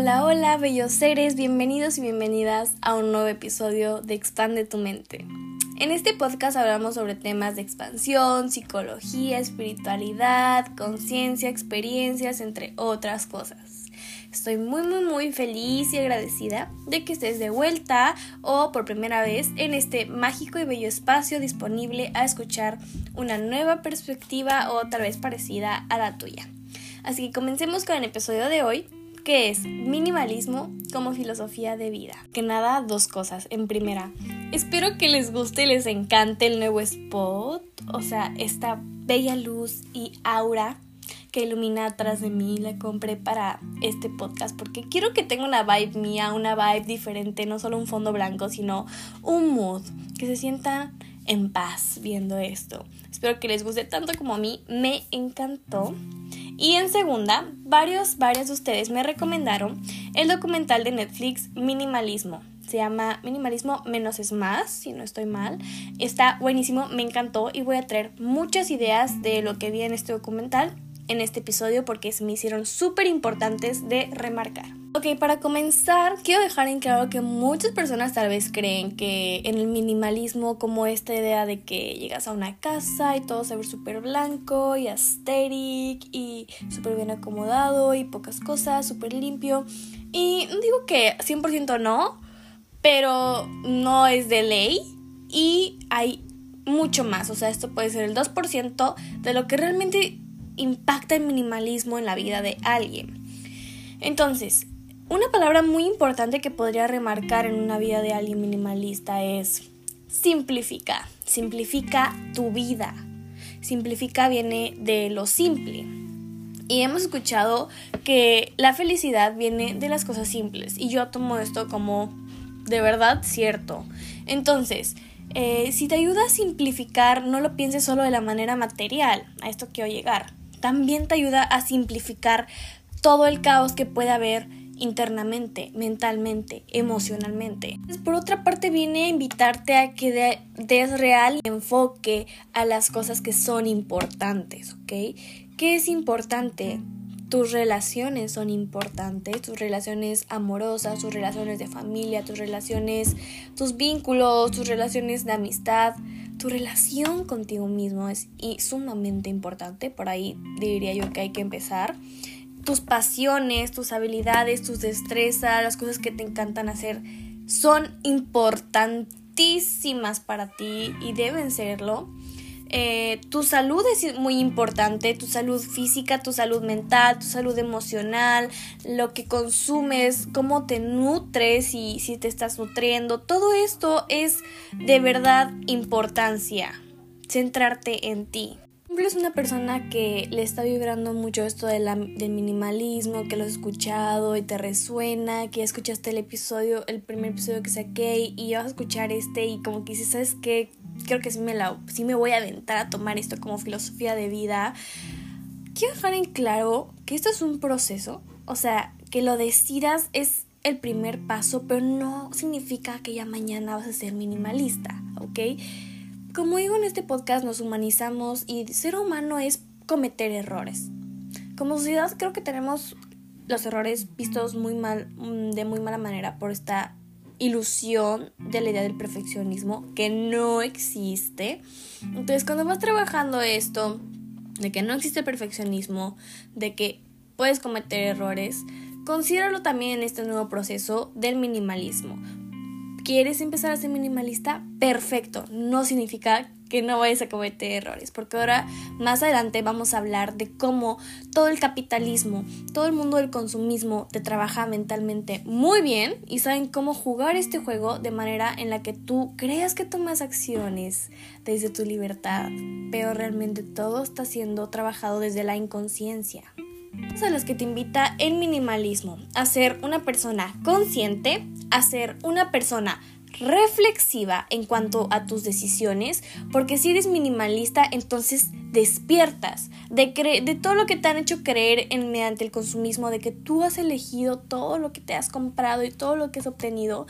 Hola, hola, bellos seres, bienvenidos y bienvenidas a un nuevo episodio de Expande tu mente. En este podcast hablamos sobre temas de expansión, psicología, espiritualidad, conciencia, experiencias, entre otras cosas. Estoy muy muy muy feliz y agradecida de que estés de vuelta o por primera vez en este mágico y bello espacio disponible a escuchar una nueva perspectiva o tal vez parecida a la tuya. Así que comencemos con el episodio de hoy, que es minimalismo como filosofía de vida. Que nada, dos cosas. En primera, espero que les guste y les encante el nuevo spot, o sea, esta bella luz y aura que ilumina atrás de mí, la compré para este podcast porque quiero que tenga una vibe mía, una vibe diferente, no solo un fondo blanco, sino un mood, que se sientan en paz viendo esto. Espero que les guste tanto como a mí, me encantó. Y en segunda, varios, varios de ustedes me recomendaron el documental de Netflix Minimalismo. Se llama Minimalismo menos es más, si no estoy mal. Está buenísimo, me encantó y voy a traer muchas ideas de lo que vi en este documental en este episodio porque se me hicieron súper importantes de remarcar. Ok, para comenzar, quiero dejar en claro que muchas personas tal vez creen que en el minimalismo, como esta idea de que llegas a una casa y todo se ve súper blanco y aesthetic y súper bien acomodado y pocas cosas, súper limpio. Y digo que 100% no, pero no es de ley y hay mucho más. O sea, esto puede ser el 2% de lo que realmente impacta el minimalismo en la vida de alguien. Entonces, una palabra muy importante que podría remarcar en una vida de alguien minimalista es simplifica. Simplifica tu vida. Simplifica viene de lo simple. Y hemos escuchado que la felicidad viene de las cosas simples. Y yo tomo esto como de verdad cierto. Entonces, eh, si te ayuda a simplificar, no lo pienses solo de la manera material. A esto quiero llegar. También te ayuda a simplificar todo el caos que puede haber internamente, mentalmente, emocionalmente. Por otra parte, viene a invitarte a que des real enfoque a las cosas que son importantes, ¿ok? ¿Qué es importante? Tus relaciones son importantes, tus relaciones amorosas, tus relaciones de familia, tus relaciones, tus vínculos, tus relaciones de amistad, tu relación contigo mismo es sumamente importante, por ahí diría yo que hay que empezar tus pasiones, tus habilidades, tus destrezas, las cosas que te encantan hacer son importantísimas para ti y deben serlo. Eh, tu salud es muy importante, tu salud física, tu salud mental, tu salud emocional, lo que consumes, cómo te nutres y si te estás nutriendo, todo esto es de verdad importancia, centrarte en ti es una persona que le está vibrando mucho esto de del minimalismo, que lo has escuchado y te resuena, que ya escuchaste el episodio, el primer episodio que saqué y vas a escuchar este y como que dices, ¿sabes qué? Creo que sí me, la, sí me voy a aventar a tomar esto como filosofía de vida. Quiero dejar en claro que esto es un proceso, o sea, que lo decidas es el primer paso, pero no significa que ya mañana vas a ser minimalista, ¿ok? Como digo en este podcast, nos humanizamos y ser humano es cometer errores. Como sociedad creo que tenemos los errores vistos muy mal, mm, de muy mala manera por esta ilusión de la idea del perfeccionismo que no existe. Entonces cuando vas trabajando esto, de que no existe perfeccionismo, de que puedes cometer errores, considéralo también en este nuevo proceso del minimalismo. ¿Quieres empezar a ser minimalista? Perfecto. No significa que no vayas a cometer errores, porque ahora más adelante vamos a hablar de cómo todo el capitalismo, todo el mundo del consumismo te trabaja mentalmente muy bien y saben cómo jugar este juego de manera en la que tú creas que tomas acciones desde tu libertad, pero realmente todo está siendo trabajado desde la inconsciencia a las que te invita el minimalismo, a ser una persona consciente, a ser una persona reflexiva en cuanto a tus decisiones, porque si eres minimalista, entonces despiertas de, de todo lo que te han hecho creer mediante el consumismo, de que tú has elegido todo lo que te has comprado y todo lo que has obtenido.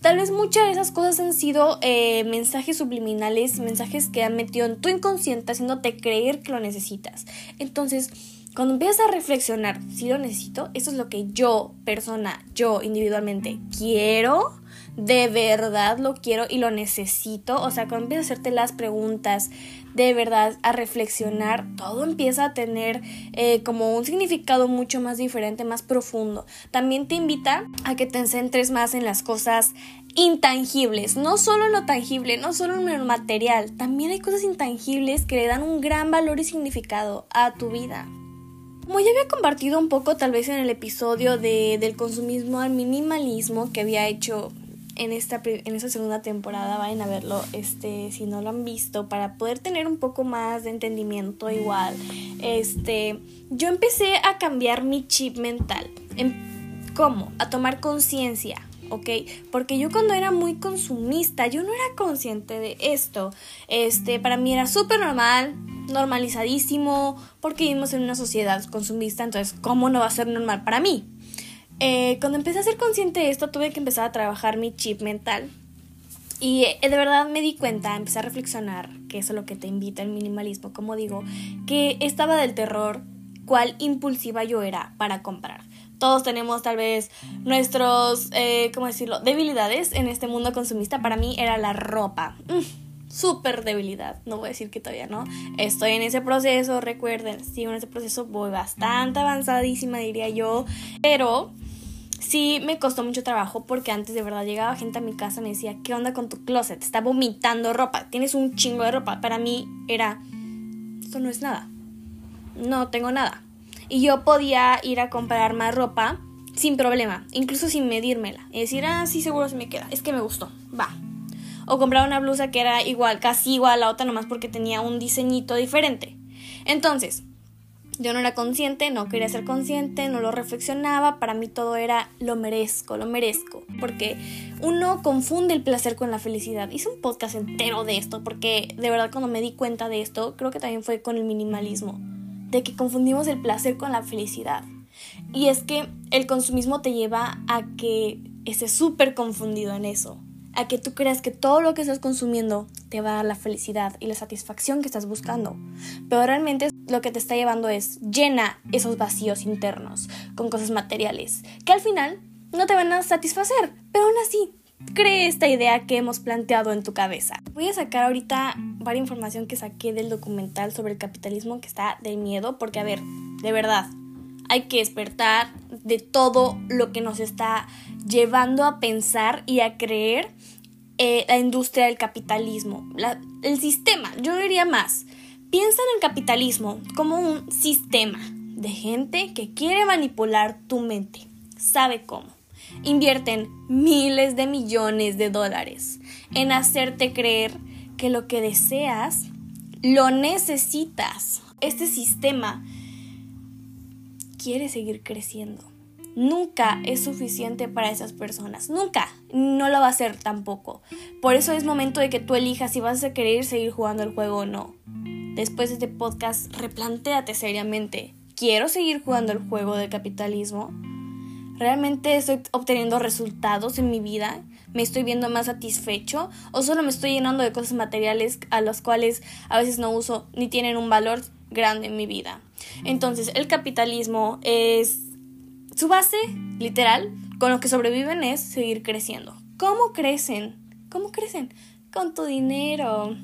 Tal vez muchas de esas cosas han sido eh, mensajes subliminales, mensajes que han metido en tu inconsciente haciéndote creer que lo necesitas. Entonces, cuando empiezas a reflexionar, si lo necesito, eso es lo que yo, persona, yo individualmente quiero, de verdad lo quiero y lo necesito, o sea, cuando empiezas a hacerte las preguntas, de verdad a reflexionar, todo empieza a tener eh, como un significado mucho más diferente, más profundo. También te invita a que te centres más en las cosas intangibles, no solo en lo tangible, no solo en lo material, también hay cosas intangibles que le dan un gran valor y significado a tu vida. Como ya había compartido un poco tal vez en el episodio de, del consumismo al minimalismo que había hecho en esta, en esta segunda temporada, vayan a verlo este, si no lo han visto, para poder tener un poco más de entendimiento igual. Este, yo empecé a cambiar mi chip mental. Em, ¿Cómo? A tomar conciencia. ¿Ok? Porque yo cuando era muy consumista, yo no era consciente de esto. Este, para mí era súper normal, normalizadísimo, porque vivimos en una sociedad consumista, entonces, ¿cómo no va a ser normal para mí? Eh, cuando empecé a ser consciente de esto, tuve que empezar a trabajar mi chip mental. Y eh, de verdad me di cuenta, empecé a reflexionar, que eso es lo que te invita el minimalismo, como digo, que estaba del terror, cuál impulsiva yo era para comprar. Todos tenemos tal vez nuestros, eh, ¿cómo decirlo?, debilidades en este mundo consumista. Para mí era la ropa. Mm súper debilidad. No voy a decir que todavía no. Estoy en ese proceso, recuerden, sigo en ese proceso, voy bastante avanzadísima, diría yo. Pero sí me costó mucho trabajo porque antes de verdad llegaba gente a mi casa y me decía, ¿qué onda con tu closet? Está vomitando ropa, tienes un chingo de ropa. Para mí era, esto no es nada. No tengo nada. Y yo podía ir a comprar más ropa sin problema, incluso sin medírmela. Y decir, ah, sí, seguro se me queda. Es que me gustó. Va, o compraba una blusa que era igual, casi igual a la otra, nomás porque tenía un diseñito diferente. Entonces, yo no era consciente, no quería ser consciente, no lo reflexionaba, para mí todo era lo merezco, lo merezco, porque uno confunde el placer con la felicidad. Hice un podcast entero de esto, porque de verdad cuando me di cuenta de esto, creo que también fue con el minimalismo, de que confundimos el placer con la felicidad. Y es que el consumismo te lleva a que estés súper confundido en eso a que tú creas que todo lo que estás consumiendo te va a dar la felicidad y la satisfacción que estás buscando. Pero realmente lo que te está llevando es llena esos vacíos internos con cosas materiales que al final no te van a satisfacer, pero aún así cree esta idea que hemos planteado en tu cabeza. Voy a sacar ahorita varias información que saqué del documental sobre el capitalismo que está de miedo porque a ver, de verdad, hay que despertar de todo lo que nos está llevando a pensar y a creer eh, la industria del capitalismo, el sistema, yo diría más. Piensa en el capitalismo como un sistema de gente que quiere manipular tu mente. ¿Sabe cómo? Invierten miles de millones de dólares en hacerte creer que lo que deseas lo necesitas. Este sistema quiere seguir creciendo nunca es suficiente para esas personas. Nunca. No lo va a ser tampoco. Por eso es momento de que tú elijas si vas a querer seguir jugando el juego o no. Después de este podcast, replantéate seriamente. ¿Quiero seguir jugando el juego del capitalismo? ¿Realmente estoy obteniendo resultados en mi vida? ¿Me estoy viendo más satisfecho? ¿O solo me estoy llenando de cosas materiales a las cuales a veces no uso ni tienen un valor grande en mi vida? Entonces, el capitalismo es su base, literal, con lo que sobreviven es seguir creciendo. ¿Cómo crecen? ¿Cómo crecen? Con tu dinero.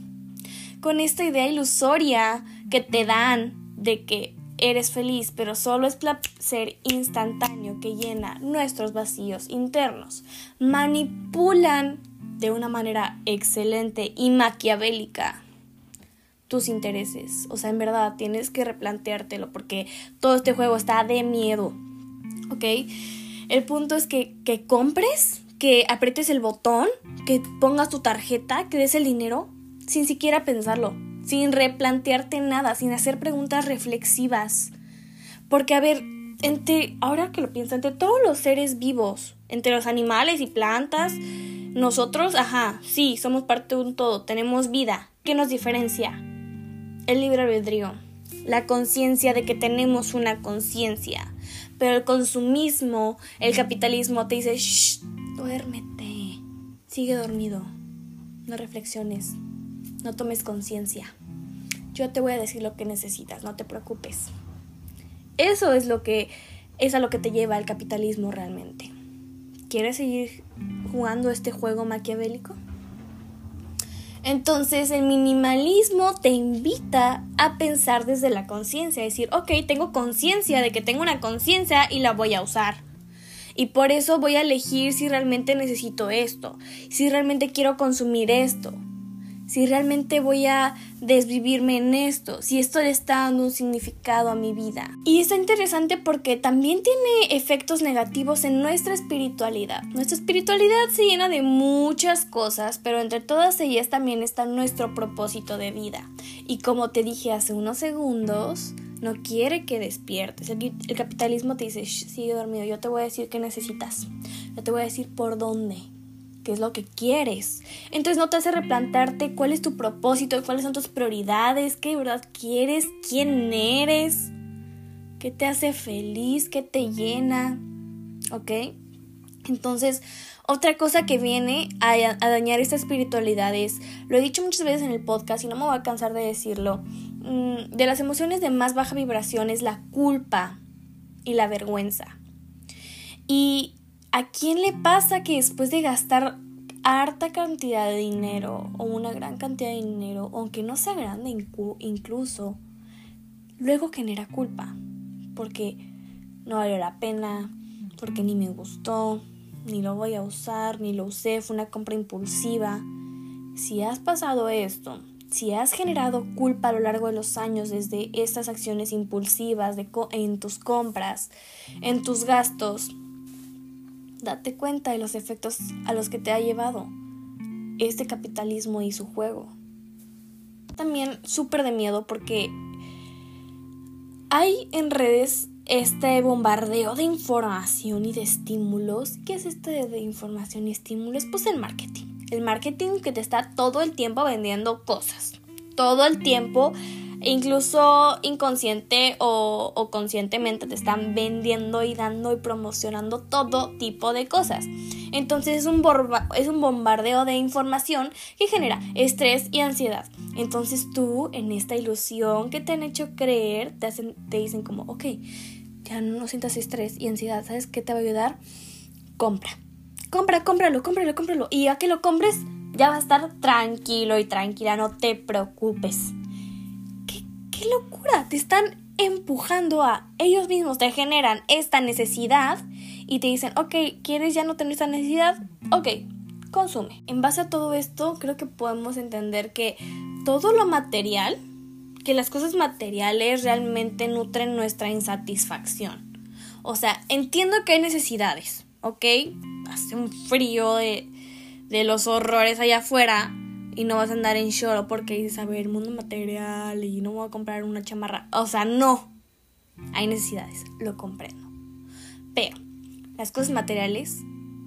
Con esta idea ilusoria que te dan de que eres feliz, pero solo es placer instantáneo que llena nuestros vacíos internos. Manipulan de una manera excelente y maquiavélica tus intereses. O sea, en verdad tienes que replanteártelo porque todo este juego está de miedo. ¿ok? El punto es que, que compres, que aprietes el botón, que pongas tu tarjeta, que des el dinero, sin siquiera pensarlo, sin replantearte nada, sin hacer preguntas reflexivas. Porque, a ver, entre, ahora que lo pienso, entre todos los seres vivos, entre los animales y plantas, nosotros, ajá, sí, somos parte de un todo, tenemos vida. ¿Qué nos diferencia? El libre albedrío, la conciencia de que tenemos una conciencia. Pero el consumismo, el capitalismo te dice, shh, duérmete, sigue dormido, no reflexiones, no tomes conciencia. Yo te voy a decir lo que necesitas, no te preocupes. Eso es lo que es a lo que te lleva el capitalismo realmente. ¿Quieres seguir jugando este juego maquiavélico? Entonces el minimalismo te invita a pensar desde la conciencia, decir, ok, tengo conciencia de que tengo una conciencia y la voy a usar. Y por eso voy a elegir si realmente necesito esto, si realmente quiero consumir esto si realmente voy a desvivirme en esto, si esto le está dando un significado a mi vida. Y está interesante porque también tiene efectos negativos en nuestra espiritualidad. Nuestra espiritualidad se llena de muchas cosas, pero entre todas ellas también está nuestro propósito de vida. Y como te dije hace unos segundos, no quiere que despiertes. El, capitalismo te dice, sigue dormido, yo te voy a decir qué necesitas. Yo te voy a decir por dónde qué es lo que quieres. Entonces no te hace replantarte cuál es tu propósito, cuáles son tus prioridades, qué verdad quieres, quién eres, qué te hace feliz, qué te llena, ¿ok? Entonces, otra cosa que viene a, dañar esta espiritualidad es, lo he dicho muchas veces en el podcast y no me voy a cansar de decirlo, mm, de las emociones de más baja vibración es la culpa y la vergüenza. Y ¿A quién le pasa que después de gastar harta cantidad de dinero o una gran cantidad de dinero, aunque no sea grande incluso, luego genera culpa? Porque no valió la pena, porque ni me gustó, ni lo voy a usar, ni lo usé, fue una compra impulsiva. Si has pasado esto, si has generado culpa a lo largo de los años desde estas acciones impulsivas en tus compras, en tus gastos, date cuenta de los efectos a los que te ha llevado este capitalismo y su juego. También súper de miedo porque hay en redes este bombardeo de información y de estímulos. ¿Qué es este de información y estímulos? Pues el marketing. El marketing que te está todo el tiempo vendiendo cosas. Todo el tiempo incluso inconsciente o, conscientemente te están vendiendo y dando y promocionando todo tipo de cosas. Entonces es un, es un bombardeo de información que genera estrés y ansiedad. Entonces tú en esta ilusión que te han hecho creer, te, hacen, te dicen como, ok, ya no sientas estrés y ansiedad, ¿sabes qué te va a ayudar? Compra. Compra, cómpralo, cómpralo, cómpralo. Y ya que lo compres, ya va a estar tranquilo y tranquila, no te preocupes qué locura, te están empujando a ellos mismos, te generan esta necesidad y te dicen, ok, ¿quieres ya no tener esta necesidad? Ok, consume. En base a todo esto, creo que podemos entender que todo lo material, que las cosas materiales realmente nutren nuestra insatisfacción. O sea, entiendo que hay necesidades, ¿ok? Hace un frío de, de los horrores allá afuera, y no vas a andar en choro porque dices, a ver, el mundo material y no voy a comprar una chamarra. O sea, no. Hay necesidades, lo comprendo. Pero las cosas materiales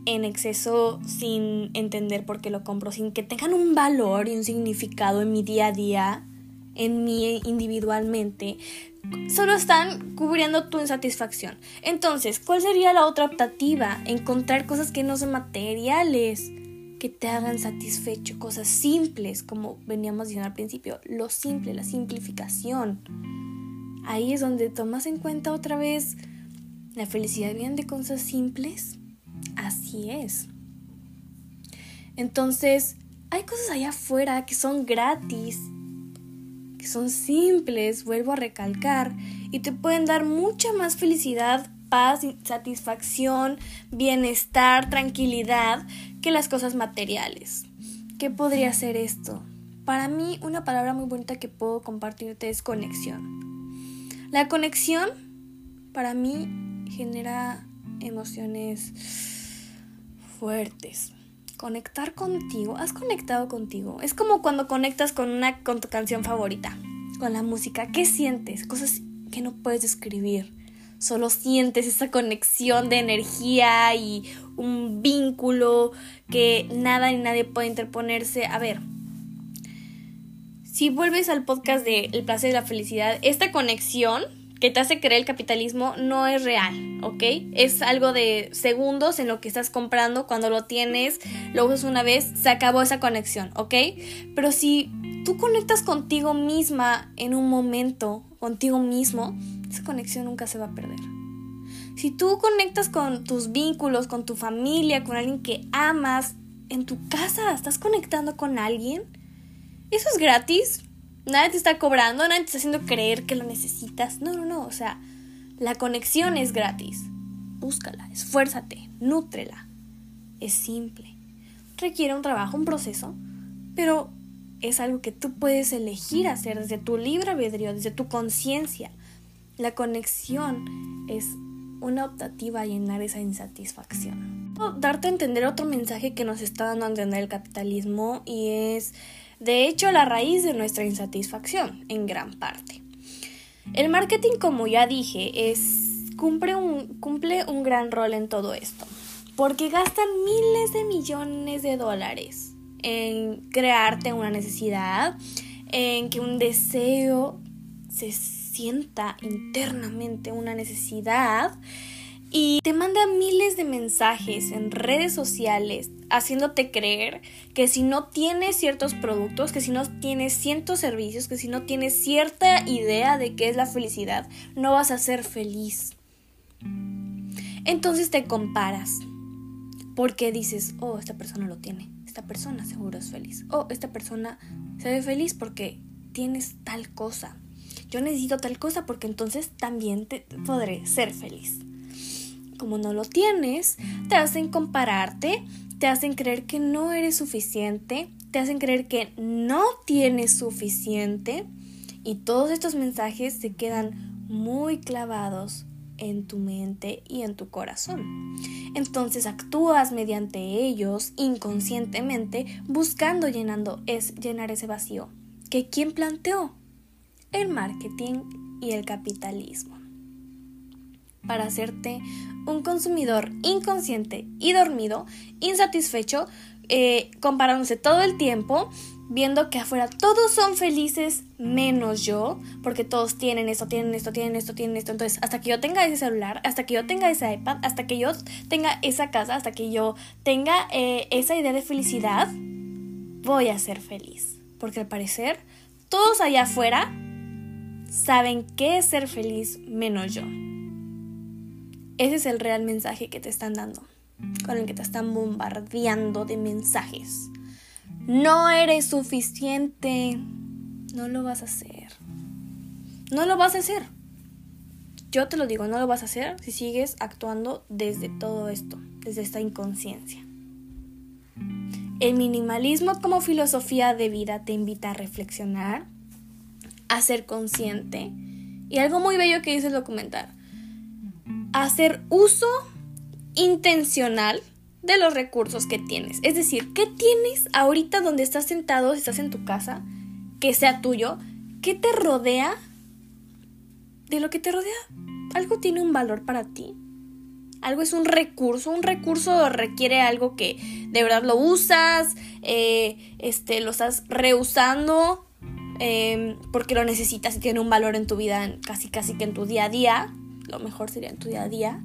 en exceso sin entender por qué lo compro, sin que tengan un valor y un significado en mi día a día, en mí individualmente, solo están cubriendo tu insatisfacción. Entonces, ¿cuál sería la otra optativa? Encontrar cosas que no son materiales que te hagan satisfecho, cosas simples, como veníamos diciendo al principio, lo simple, la simplificación. Ahí es donde tomas en cuenta otra vez la felicidad viene de cosas simples. Así es. Entonces, hay cosas allá afuera que son gratis, que son simples, vuelvo a recalcar, y te pueden dar mucha más felicidad, paz, satisfacción, bienestar, tranquilidad que las cosas materiales. ¿Qué podría ser esto? Para mí una palabra muy bonita que puedo compartirte es conexión. La conexión para mí genera emociones fuertes. Conectar contigo, has conectado contigo. Es como cuando conectas con una con tu canción favorita, con la música. ¿Qué sientes? Cosas que no puedes describir solo sientes esa conexión de energía y un vínculo que nada ni nadie puede interponerse. A ver, si vuelves al podcast de El placer y la felicidad, esta conexión que te hace creer el capitalismo no es real, ¿ok? Es algo de segundos en lo que estás comprando, cuando lo tienes, lo usas una vez, se acabó esa conexión, ¿ok? Pero si tú conectas contigo misma en un momento, contigo mismo, esa conexión nunca se va a perder. Si tú conectas con tus vínculos, con tu familia, con alguien que amas, en tu casa estás conectando con alguien, eso es gratis. Nadie te está cobrando, nadie te está haciendo creer que lo necesitas. No, no, no. O sea, la conexión es gratis. Búscala, esfuérzate, nútrela. Es simple. Requiere un trabajo, un proceso, pero es algo que tú puedes elegir hacer desde tu libre albedrío, desde tu conciencia. La conexión es una optativa a llenar esa insatisfacción. Darte a entender otro mensaje que nos está dando a entender el capitalismo y es de hecho la raíz de nuestra insatisfacción en gran parte. El marketing, como ya dije, cumple, un, cumple un gran rol en todo esto, porque gastan miles de millones de dólares en crearte una necesidad, en que un deseo se sienta internamente una necesidad y te manda miles de mensajes en redes sociales haciéndote creer que si no tienes ciertos productos, que si no tienes ciertos servicios, que si no tienes cierta idea de qué es la felicidad, no vas a ser feliz. Entonces te comparas porque dices, oh, esta persona lo tiene, esta persona seguro es feliz, oh, esta persona se ve feliz porque tienes tal cosa yo necesito tal cosa porque entonces también te podré ser feliz. Como no lo tienes, te hacen compararte, te hacen creer que no eres suficiente, te hacen creer que no tienes suficiente y todos estos mensajes se quedan muy clavados en tu mente y en tu corazón. Entonces actúas mediante ellos inconscientemente buscando llenando es, llenar ese vacío que quien planteó el marketing y el capitalismo. Para hacerte un consumidor inconsciente y dormido, insatisfecho, eh, comparándose todo el tiempo, viendo que afuera todos son felices menos yo, porque todos tienen esto, tienen esto, tienen esto, tienen esto. Entonces, hasta que yo tenga ese celular, hasta que yo tenga ese iPad, hasta que yo tenga esa casa, hasta que yo tenga eh, esa idea de felicidad, voy a ser feliz. Porque al parecer, todos allá afuera saben qué es ser feliz menos yo. Ese es el real mensaje que te están dando, con el que te están bombardeando de mensajes. No eres suficiente, no lo vas a hacer. No lo vas a hacer. Yo te lo digo, no lo vas a hacer si sigues actuando desde todo esto, desde esta inconsciencia. El minimalismo como filosofía de vida te invita a reflexionar, a ser consciente. Y algo muy bello que dice el documental, hacer uso intencional de los recursos que tienes. Es decir, ¿qué tienes ahorita donde estás sentado, si estás en tu casa, que sea tuyo? ¿Qué te rodea? De lo que te rodea, algo tiene un valor para ti. Algo es un recurso. Un recurso requiere algo que de verdad lo usas, eh, este, lo estás reusando Em, porque lo necesitas y tiene un valor en tu vida, casi casi que en tu día a día, lo mejor sería en tu día a día.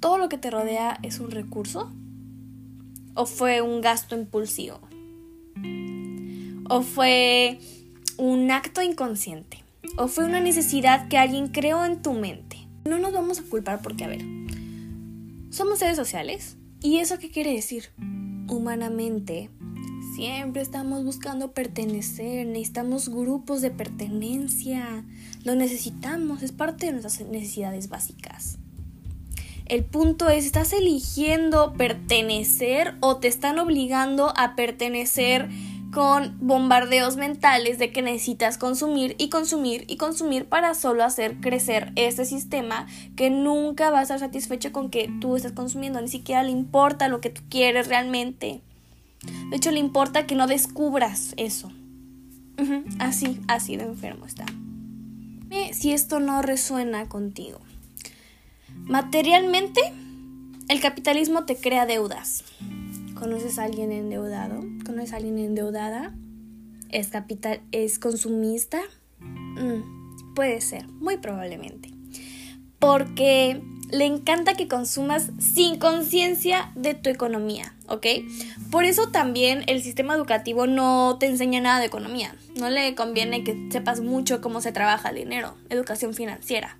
¿Todo lo que te rodea es un recurso? ¿O fue un gasto impulsivo? ¿O fue un acto inconsciente? ¿O fue una necesidad que alguien creó en tu mente? No nos vamos a culpar porque, a ver, somos seres sociales. ¿Y eso qué quiere decir? Humanamente Siempre estamos buscando pertenecer, necesitamos grupos de pertenencia, lo necesitamos, es parte de nuestras necesidades básicas. El punto es, ¿estás eligiendo pertenecer o te están obligando a pertenecer con bombardeos mentales de que necesitas consumir y consumir y consumir para solo hacer crecer ese sistema que nunca va a estar satisfecho con que tú estás consumiendo, ni siquiera le importa lo que tú quieres realmente. De hecho, le importa que no descubras eso. Así, así de enfermo está. Si esto no resuena contigo. Materialmente, el capitalismo te crea deudas. ¿Conoces a alguien endeudado? ¿Conoces a alguien endeudada? ¿Es, capital, es consumista? Mm, puede ser, muy probablemente. Porque le encanta que consumas sin conciencia de tu economía. ¿Ok? Por eso también el sistema educativo no te enseña nada de economía. No le conviene que sepas mucho cómo se trabaja el dinero, educación financiera.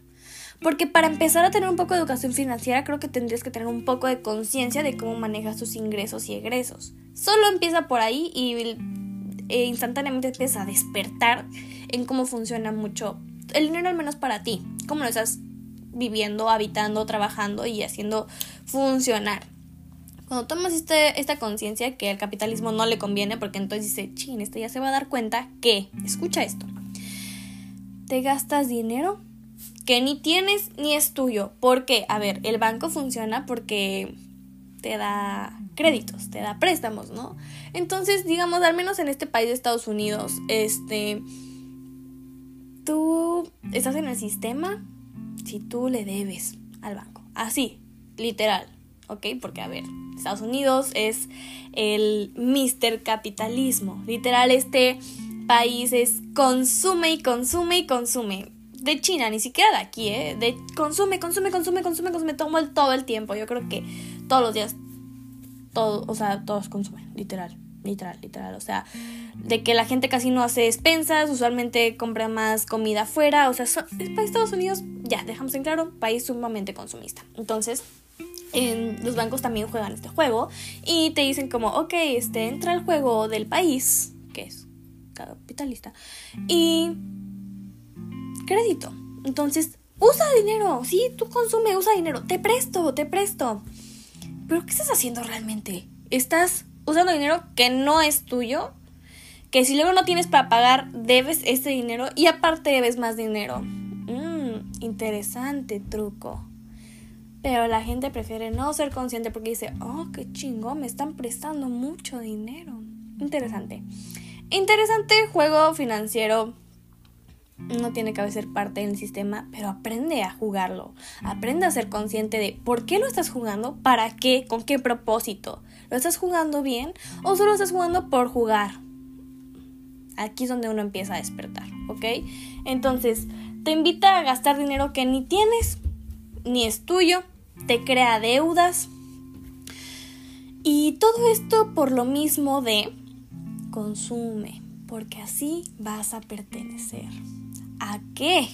Porque para empezar a tener un poco de educación financiera creo que tendrías que tener un poco de conciencia de cómo manejas tus ingresos y egresos. Solo empieza por ahí y e instantáneamente empieza a despertar en cómo funciona mucho el dinero al menos para ti, cómo lo estás viviendo, habitando, trabajando y haciendo funcionar. Cuando tomas este, esta conciencia que al capitalismo no le conviene, porque entonces dice, chin, este ya se va a dar cuenta que, escucha esto, te gastas dinero que ni tienes ni es tuyo. ¿Por qué? A ver, el banco funciona porque te da créditos, te da préstamos, ¿no? Entonces, digamos, al menos en este país de Estados Unidos, este, tú estás en el sistema si tú le debes al banco. Así, literal, ¿ok? Porque, a ver, Estados Unidos es el Mr. Capitalismo. Literal, este país es consume y consume y consume. De China, ni siquiera de aquí, ¿eh? De consume, consume, consume, consume, consume todo el, todo el tiempo. Yo creo que todos los días, todo, o sea, todos consumen, literal literal, literal. O sea, de que la gente casi no hace despensas, usualmente compra más comida afuera. O sea, país Estados Unidos, ya, dejamos en claro, país sumamente consumista. Entonces, en los bancos también juegan este juego y te dicen como, ok, este entra al juego del país, que es capitalista, y crédito. Entonces, usa dinero, sí, tú consume, usa dinero, te presto, te presto. Pero ¿qué estás haciendo realmente? Estás usando dinero que no es tuyo, que si luego no tienes para pagar, debes ese dinero y aparte debes más dinero. Mmm, interesante truco. Pero la gente prefiere no ser consciente porque dice, oh, qué chingón, me están prestando mucho dinero. Interesante. Interesante juego financiero. No tiene que ser parte del sistema, pero aprende a jugarlo. Aprende a ser consciente de por qué lo estás jugando, para qué, con qué propósito. ¿Lo estás jugando bien o solo estás jugando por jugar? Aquí es donde uno empieza a despertar, ¿ok? Entonces, te invita a gastar dinero que ni tienes, ni es tuyo, te crea deudas. Y todo esto por lo mismo de consume, porque así vas a pertenecer. ¿A qué?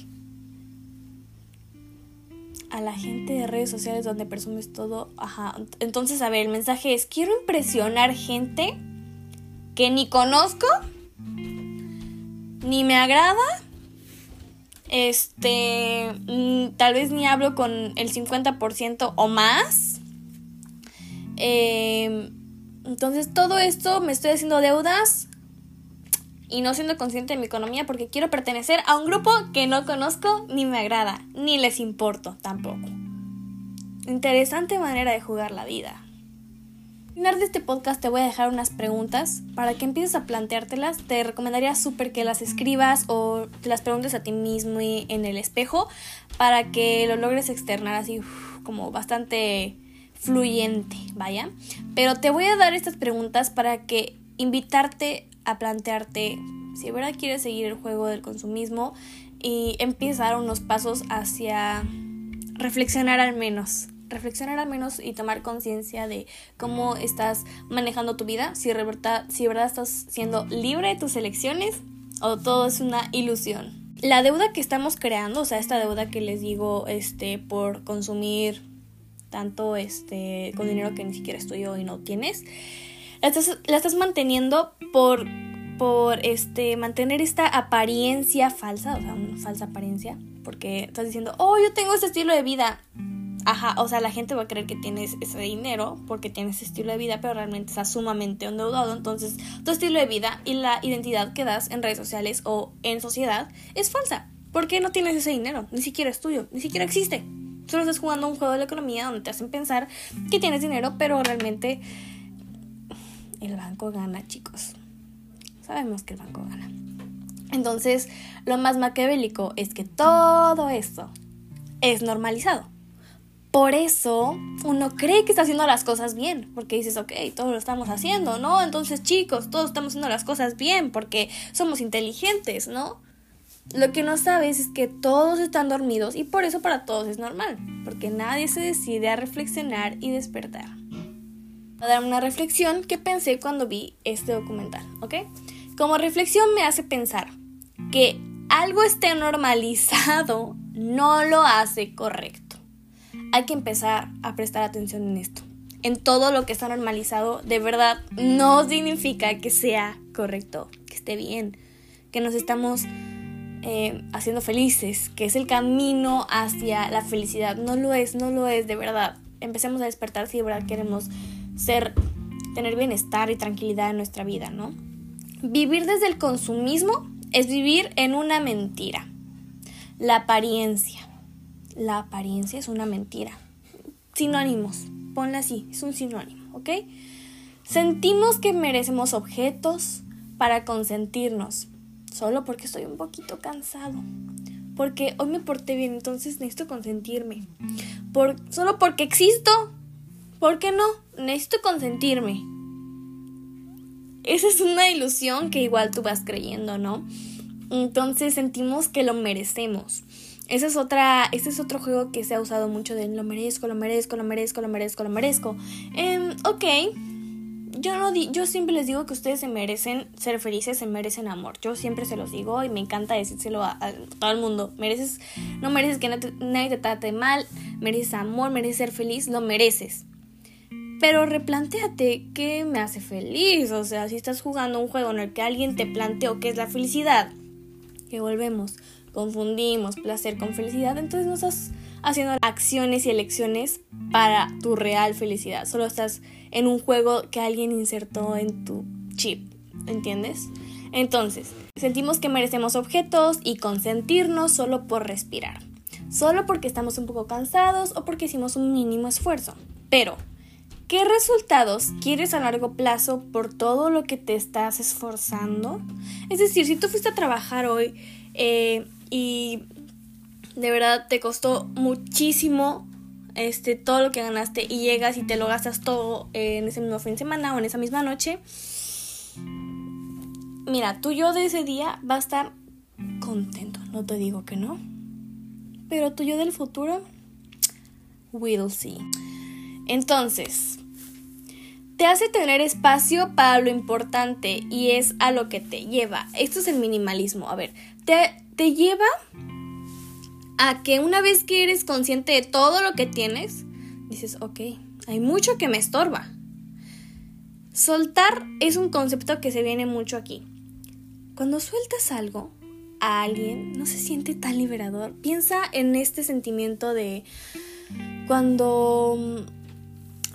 A la gente de redes sociales donde presumes todo. Ajá. Entonces, a ver, el mensaje es, quiero impresionar gente que ni conozco, ni me agrada este, mm, tal vez ni hablo con el 50% o más. Em, entonces todo esto me estoy haciendo deudas y no siendo consciente de mi economía porque quiero pertenecer a un grupo que no conozco ni me agrada, ni les importo tampoco. Interesante manera de jugar la vida final de este podcast te voy a dejar unas preguntas para que empieces a planteártelas. Te recomendaría súper que las escribas o te las preguntes a ti mismo en el espejo para que lo logres externar así como bastante fluyente, vaya. Pero te voy a dar estas preguntas para que invitarte a plantearte si de verdad quieres seguir el juego del consumismo y empezar unos pasos hacia reflexionar al menos reflexionar al menos y tomar conciencia de cómo estás manejando tu vida, si de, verdad, si de verdad estás siendo libre de tus elecciones o todo es una ilusión. La deuda que estamos creando, o sea, esta deuda que les digo, este, por consumir tanto, este, con dinero que ni siquiera es tuyo y no tienes, la estás, la estás manteniendo por, por, este, mantener esta apariencia falsa, o sea, una falsa apariencia, porque estás diciendo, oh, yo tengo este estilo de vida, Ajá, o sea, la gente va a creer que tienes ese dinero porque tienes ese estilo de vida, pero realmente estás sumamente endeudado. Entonces, tu estilo de vida y la identidad que das en redes sociales o en sociedad es falsa. Porque no tienes ese dinero, ni siquiera es tuyo, ni siquiera existe. Solo estás jugando un juego de la economía donde te hacen pensar que tienes dinero, pero realmente el banco gana, chicos. Sabemos que el banco gana. Entonces, lo más maquiavélico es que todo esto es normalizado. Por eso uno cree que está haciendo las cosas bien, porque dices, ok, todos lo estamos haciendo, ¿no? Entonces chicos, todos estamos haciendo las cosas bien porque somos inteligentes, ¿no? Lo que no sabes es que todos están dormidos y por eso para todos es normal, porque nadie se decide a reflexionar y despertar. a dar una reflexión que pensé cuando vi este documental, ¿ok? Como reflexión me hace pensar que algo esté normalizado no lo hace correcto. Hay que empezar a prestar atención en esto. En todo lo que está normalizado, de verdad, no significa que sea correcto, que esté bien, que nos estamos eh, haciendo felices, que es el camino hacia la felicidad. No lo es, no lo es, de verdad. Empecemos a despertar si de verdad queremos ser, tener bienestar y tranquilidad en nuestra vida, ¿no? Vivir desde el consumismo es vivir en una mentira. La apariencia. La apariencia es una mentira. Sinónimos. Ponla así, es un sinónimo, ¿ok? Sentimos que merecemos objetos para consentirnos, solo porque estoy un poquito cansado. Porque hoy me porté bien, entonces necesito consentirme. Por, solo porque existo, ¿Por qué no? Necesito consentirme. Esa es una ilusión que igual tú vas creyendo, ¿no? Entonces sentimos que lo merecemos. Ese es, otra, ese es otro juego que se ha usado mucho de lo merezco, lo merezco, lo merezco, lo merezco, lo merezco. Eh, ok, yo, no di yo siempre les digo que ustedes se merecen ser felices, se merecen amor. Yo siempre se los digo y me encanta decírselo a, todo el mundo. Mereces, no mereces que nadie te trate mal, mereces amor, mereces ser feliz, lo mereces. Pero replantéate qué me hace feliz. O sea, si estás jugando un juego en el que alguien te planteó qué es la felicidad, que volvemos, confundimos placer con felicidad, entonces no estás haciendo acciones y elecciones para tu real felicidad. Solo estás en un juego que alguien insertó en tu chip. ¿Entiendes? Entonces, sentimos que merecemos objetos y consentirnos solo por respirar. Solo porque estamos un poco cansados o porque hicimos un mínimo esfuerzo. Pero, ¿Qué resultados quieres a largo plazo por todo lo que te estás esforzando? Es decir, si tú fuiste a trabajar hoy eh, y de verdad te costó muchísimo este, todo lo que ganaste y llegas y te lo gastas todo en ese mismo fin de semana o en esa misma noche, mira, tu yo de ese día va a estar contento, no te digo que no. Pero tu yo del futuro, we'll see. Entonces, te hace tener espacio para lo importante y es a lo que te lleva. Esto es el minimalismo. A ver, te, te lleva a que una vez que eres consciente de todo lo que tienes, dices, ok, hay mucho que me estorba. Soltar es un concepto que se viene mucho aquí. Cuando sueltas algo a alguien, no se siente tan liberador. Piensa en este sentimiento de cuando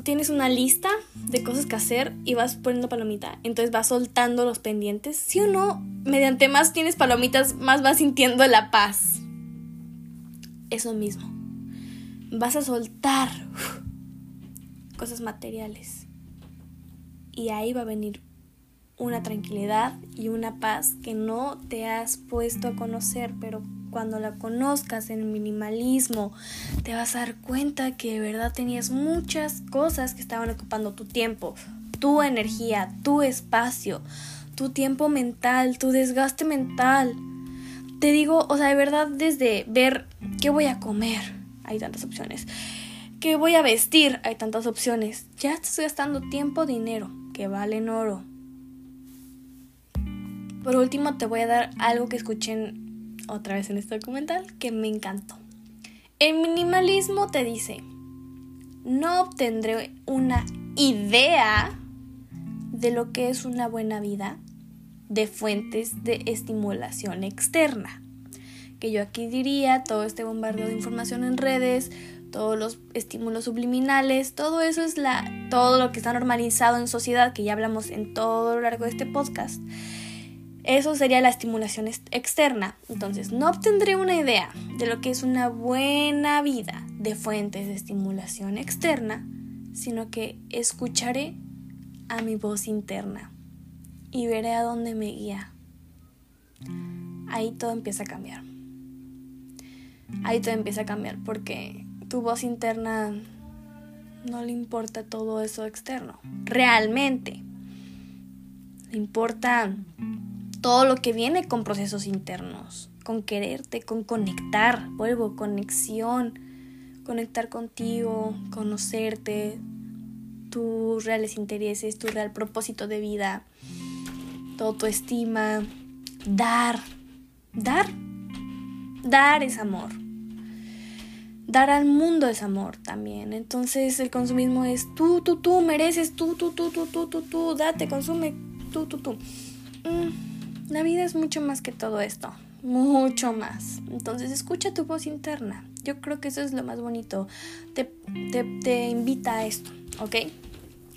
tienes una lista de cosas que hacer y vas poniendo palomita. Entonces vas soltando los pendientes. Si o no, mediante más tienes palomitas, más vas sintiendo la paz. Eso mismo. Vas a soltar cosas materiales. Y ahí va a venir una tranquilidad y una paz que no te has puesto a conocer, pero cuando la conozcas en minimalismo, te vas a dar cuenta que de verdad tenías muchas cosas que estaban ocupando tu tiempo, tu energía, tu espacio, tu tiempo mental, tu desgaste mental. Te digo, o sea, de verdad desde ver qué voy a comer, hay tantas opciones. ¿Qué voy a vestir? Hay tantas opciones. Ya estás gastando tiempo, dinero, que valen oro. Por último, te voy a dar algo que escuché otra vez en este documental que me encantó. El minimalismo te dice, no obtendré una idea de lo que es una buena vida de fuentes de estimulación externa. Que yo aquí diría todo este bombardeo de información en redes, todos los estímulos subliminales, todo eso es la todo lo que está normalizado en sociedad que ya hablamos en todo lo largo de este podcast. Eso sería la estimulación externa. Entonces, no obtendré una idea de lo que es una buena vida de fuentes de estimulación externa, sino que escucharé a mi voz interna y veré a dónde me guía. Ahí todo empieza a cambiar. Ahí todo empieza a cambiar porque tu voz interna no le importa todo eso externo. Realmente. Le importa todo lo que viene con procesos internos, con quererte, con conectar, vuelvo, conexión, conectar contigo, conocerte, tus reales intereses, tu real propósito de vida, tu autoestima, dar, dar, dar es amor. Dar al mundo es amor también. Entonces el consumismo es tú, tú, tú, mereces, tú, tú, tú, tú, tú, tú, tú, date, consume, tú, tú, tú. Mm, la vida es mucho más que todo esto, mucho más. Entonces escucha tu voz interna. Yo creo que eso es lo más bonito. Te, te, te invita a esto, ¿ok?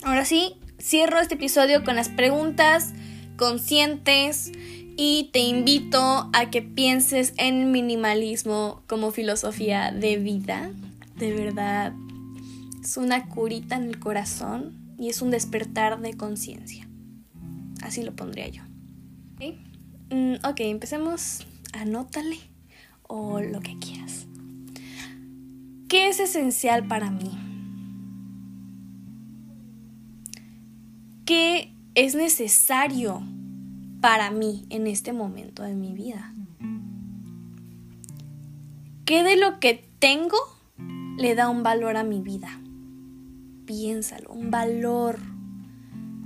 Ahora sí, cierro este episodio con las preguntas conscientes y te invito a que pienses en minimalismo como filosofía de vida. De verdad, es una curita en el corazón y es un despertar de conciencia. Así lo pondría yo. Mm, ok, empecemos. Anótale o lo que quieras. ¿Qué es esencial para mí? ¿Qué es necesario para mí en este momento de mi vida? ¿Qué de lo que tengo le da un valor a mi vida? Piénsalo, un valor.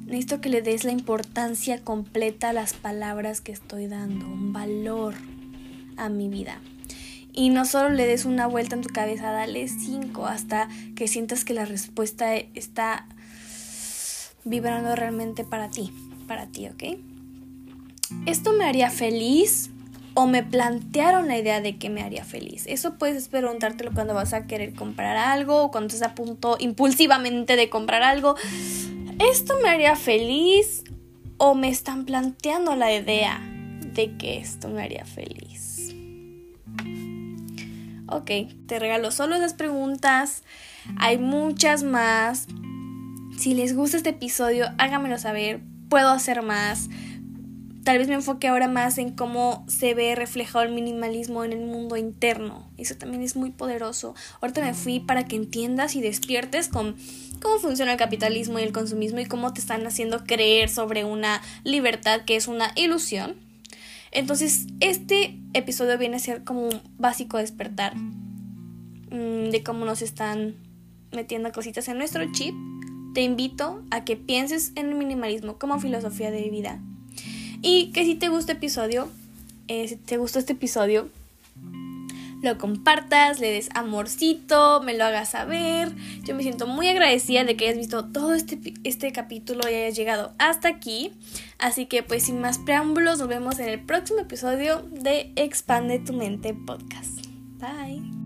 Necesito que le des la importancia completa a las palabras que estoy dando, un valor a mi vida. Y no solo le des una vuelta en tu cabeza, dale cinco hasta que sientas que la respuesta está vibrando realmente para ti, para ti, ¿ok? ¿esto me haría feliz? ¿O me plantearon la idea de que me haría feliz? Eso puedes preguntártelo cuando vas a querer comprar algo o cuando estás a punto impulsivamente de comprar algo. ¿Esto me haría feliz? ¿O me están planteando la idea de que esto me haría feliz? Ok, te regalo solo esas preguntas. Hay muchas más. Si les gusta este episodio, háganmelo saber. Puedo hacer más tal vez me enfoque ahora más en cómo se ve reflejado el minimalismo en el mundo interno. Eso también es muy poderoso. Ahorita me fui para que entiendas y despiertes con cómo funciona el capitalismo y el consumismo y cómo te están haciendo creer sobre una libertad que es una ilusión. Entonces, este episodio viene a ser como un básico despertar mm, de cómo nos están metiendo cositas en nuestro chip. Te invito a que pienses en el minimalismo como filosofía de vida y que si te gusta episodio, eh, si te gustó este episodio, lo compartas, le des amorcito, me lo hagas saber. Yo me siento muy agradecida de que hayas visto todo este, este capítulo y hayas llegado hasta aquí. Así que pues sin más preámbulos, nos vemos en el próximo episodio de Expande tu mente podcast. Bye.